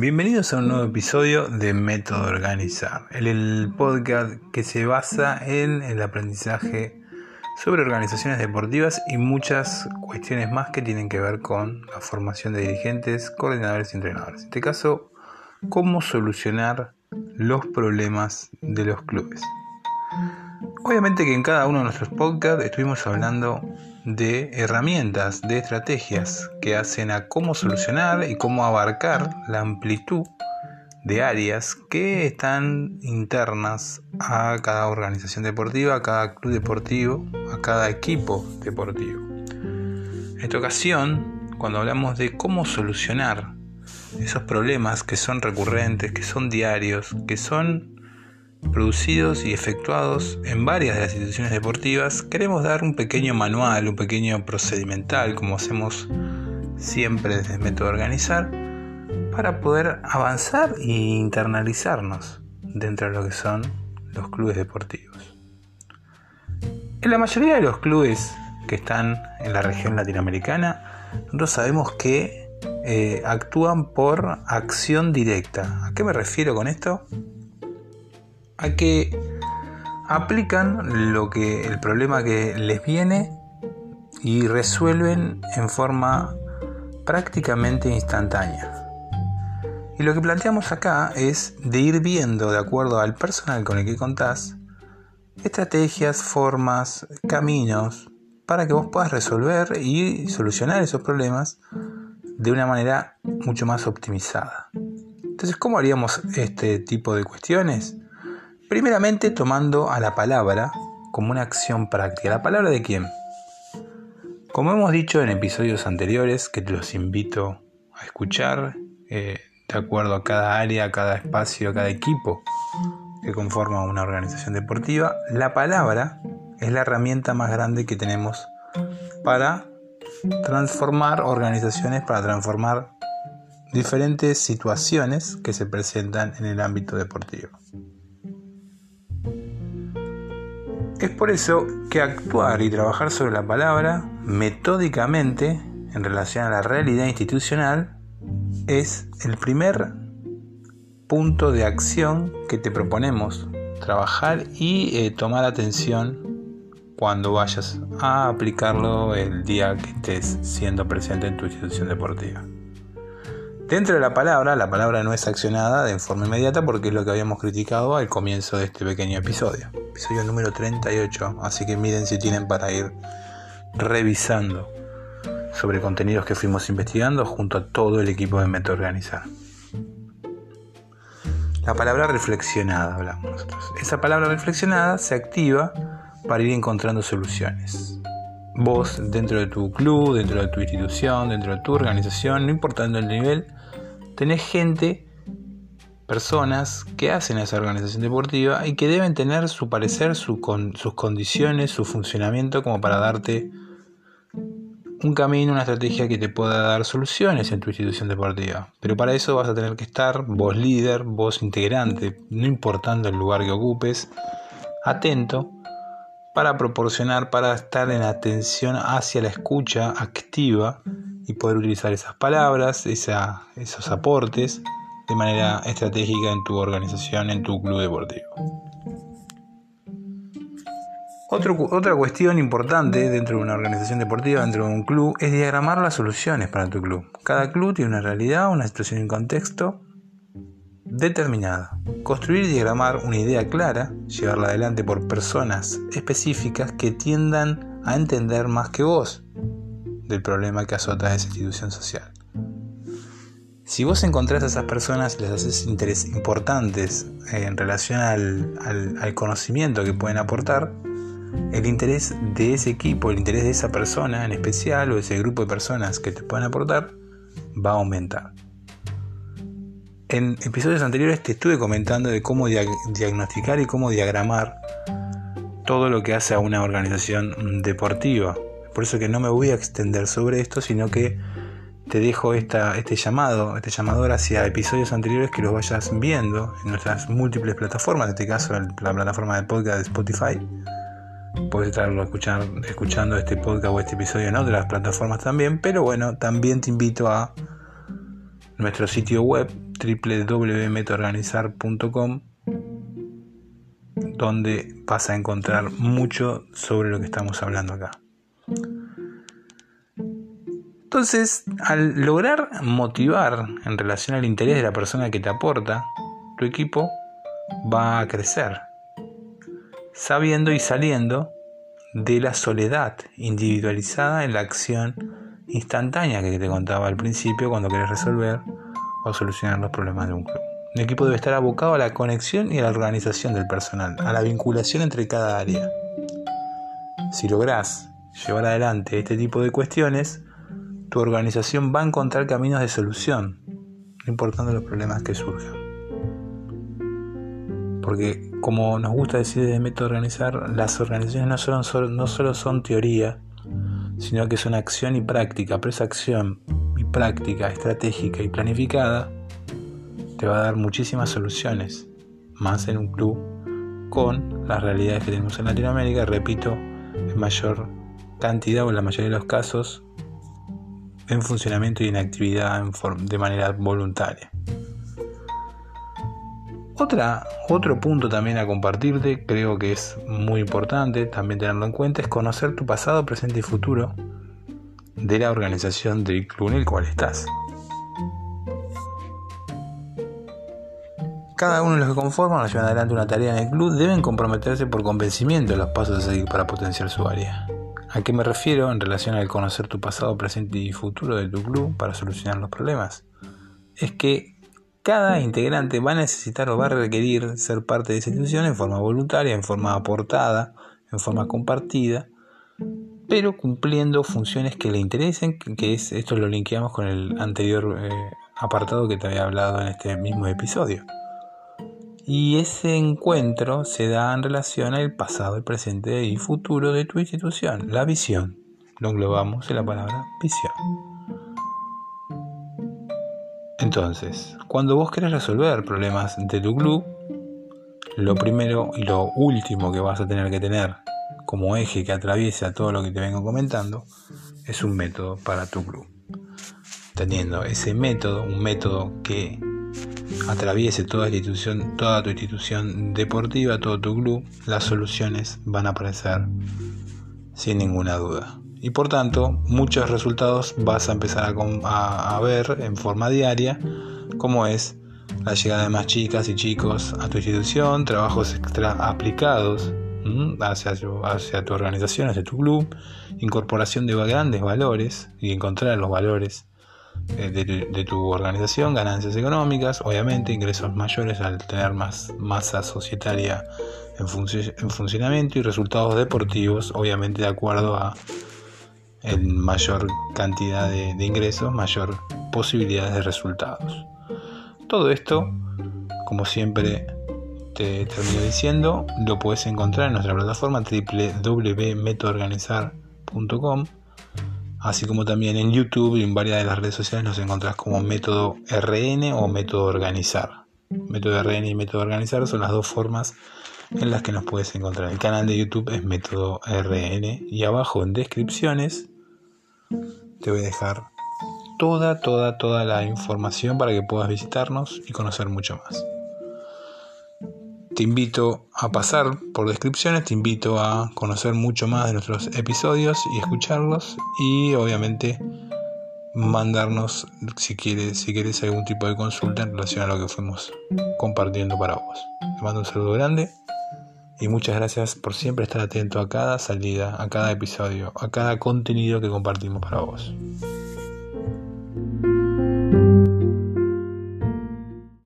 Bienvenidos a un nuevo episodio de Método Organizar, el, podcast que se basa en el aprendizaje sobre organizaciones deportivas y muchas cuestiones más que tienen que ver con la formación de dirigentes, coordinadores y entrenadores. En este caso, cómo solucionar los problemas de los clubes. Obviamente que en cada uno de nuestros podcasts estuvimos hablando de herramientas, de estrategias que hacen a cómo solucionar y cómo abarcar la amplitud de áreas que están internas a cada organización deportiva, a cada club deportivo, a cada equipo deportivo. En esta ocasión, cuando hablamos de cómo solucionar esos problemas que son recurrentes, que son diarios, que son producidos y efectuados en varias de las instituciones deportivas, queremos dar un pequeño manual, un pequeño procedimental, como hacemos siempre desde el método organizar, para poder avanzar e internalizarnos dentro de lo que son los clubes deportivos. En la mayoría de los clubes que están en la región latinoamericana, nosotros sabemos que eh, actúan por acción directa. ¿A qué me refiero con esto? A que aplican lo que el problema que les viene y resuelven en forma prácticamente instantánea. Y lo que planteamos acá es de ir viendo, de acuerdo al personal con el que contás, estrategias, formas, caminos para que vos puedas resolver y solucionar esos problemas de una manera mucho más optimizada. Entonces, ¿cómo haríamos este tipo de cuestiones? Primeramente tomando a la palabra como una acción práctica. ¿La palabra de quién? Como hemos dicho en episodios anteriores, que los invito a escuchar, eh, de acuerdo a cada área, a cada espacio, a cada equipo que conforma una organización deportiva, la palabra es la herramienta más grande que tenemos para transformar organizaciones, para transformar diferentes situaciones que se presentan en el ámbito deportivo. Es por eso que actuar y trabajar sobre la palabra metódicamente en relación a la realidad institucional es el primer punto de acción que te proponemos trabajar y eh, tomar atención cuando vayas a aplicarlo el día que estés siendo presente en tu institución deportiva. Dentro de la palabra, la palabra no es accionada de forma inmediata porque es lo que habíamos criticado al comienzo de este pequeño episodio. Episodio número 38, así que miren si tienen para ir revisando sobre contenidos que fuimos investigando junto a todo el equipo de Meta Organizar. La palabra reflexionada hablamos nosotros. Esa palabra reflexionada se activa para ir encontrando soluciones. Vos, dentro de tu club, dentro de tu institución, dentro de tu organización, no importando el nivel, tenés gente, personas que hacen esa organización deportiva y que deben tener su parecer, sus condiciones, su funcionamiento como para darte un camino, una estrategia que te pueda dar soluciones en tu institución deportiva. Pero para eso vas a tener que estar vos líder, vos integrante, no importando el lugar que ocupes, atento para proporcionar, para estar en atención hacia la escucha activa y poder utilizar esas palabras, esos aportes de manera estratégica en tu organización, en tu club deportivo. otra cuestión importante dentro de una organización deportiva, dentro de un club, es diagramar las soluciones para tu club. Cada club tiene una realidad, una situación y un contexto determinada. Construir y diagramar una idea clara, llevarla adelante por personas específicas que tiendan a entender más que vos del problema que azota a esa institución social. Si vos encontrás a esas personas les haces interés importantes en relación al, conocimiento que pueden aportar, el interés de ese equipo, el interés de esa persona en especial o ese grupo de personas que te pueden aportar, va a aumentar. En episodios anteriores te estuve comentando de cómo diagnosticar y cómo diagramar todo lo que hace a una organización deportiva. Por eso que no me voy a extender sobre esto, sino que te dejo este llamado, este llamador hacia episodios anteriores que los vayas viendo en nuestras múltiples plataformas, en este caso la plataforma de podcast de Spotify. Puedes estarlo escuchando este podcast o este episodio en otras plataformas también, pero bueno, también te invito a nuestro sitio web www.metoorganizar.com donde vas a encontrar mucho sobre lo que estamos hablando acá. Entonces, al lograr motivar en relación al interés de la persona que te aporta, tu equipo va a crecer, sabiendo y saliendo de la soledad individualizada en la acción instantánea que te contaba al principio cuando querés resolver o solucionar los problemas de un club. El equipo debe estar abocado a la conexión y a la organización del personal, a la vinculación entre cada área. Si lográs llevar adelante este tipo de cuestiones, tu organización va a encontrar caminos de solución, no importando los problemas que surjan. Porque como nos gusta decir desde Método Organizar, las organizaciones no solo, no solo son teoría, sino que son acción y práctica, pero esa acción y práctica estratégica y planificada te va a dar muchísimas soluciones, más en un club con las realidades que tenemos en Latinoamérica, repito, en mayor cantidad o en la mayoría de los casos en funcionamiento y en actividad de manera voluntaria. Otra, otro punto también a compartirte, creo que es muy importante también tenerlo en cuenta, es conocer tu pasado, presente y futuro de la organización del club en el cual estás. Cada uno de los que conforman o llevan adelante una tarea en el club deben comprometerse por convencimiento de los pasos a seguir para potenciar su área. ¿A qué me refiero en relación al conocer tu pasado, presente y futuro de tu club para solucionar los problemas? Es que cada integrante va a necesitar o va a requerir ser parte de esa institución en forma voluntaria, en forma aportada, en forma compartida, pero cumpliendo funciones que le interesen, que es esto lo linkeamos con el anterior eh, apartado que te había hablado en este mismo episodio. Y ese encuentro se da en relación al pasado, el presente y futuro de tu institución, la visión. Lo englobamos en la palabra visión. Entonces, cuando vos querés resolver problemas de tu club, lo primero y lo último que vas a tener que tener como eje que atraviesa todo lo que te vengo comentando es un método para tu club. Teniendo ese método, un método que atraviese toda, institución, toda tu institución deportiva, todo tu club, las soluciones van a aparecer sin ninguna duda. Y por tanto, muchos resultados vas a empezar a, ver en forma diaria, como es la llegada de más chicas y chicos a tu institución, trabajos extra aplicados hacia, hacia tu organización, hacia tu club, incorporación de grandes valores y encontrar los valores eh, de, tu organización, ganancias económicas, obviamente ingresos mayores al tener más masa societaria en, en funcionamiento y resultados deportivos, obviamente de acuerdo a en mayor cantidad de, ingresos, mayor posibilidades de resultados. Todo esto, como siempre te termino diciendo, lo puedes encontrar en nuestra plataforma www.metoorganizar.com así como también en YouTube y en varias de las redes sociales nos encontrás como método RN o método organizar. Método RN y método organizar son las dos formas en las que nos puedes encontrar. El canal de YouTube es método RN y abajo en descripciones te voy a dejar toda, toda, toda la información para que puedas visitarnos y conocer mucho más. Te invito a pasar por descripciones, te invito a conocer mucho más de nuestros episodios y escucharlos y obviamente mandarnos si quieres, si quieres algún tipo de consulta en relación a lo que fuimos compartiendo para vos. Te mando un saludo grande y muchas gracias por siempre estar atento a cada salida, a cada episodio, a cada contenido que compartimos para vos.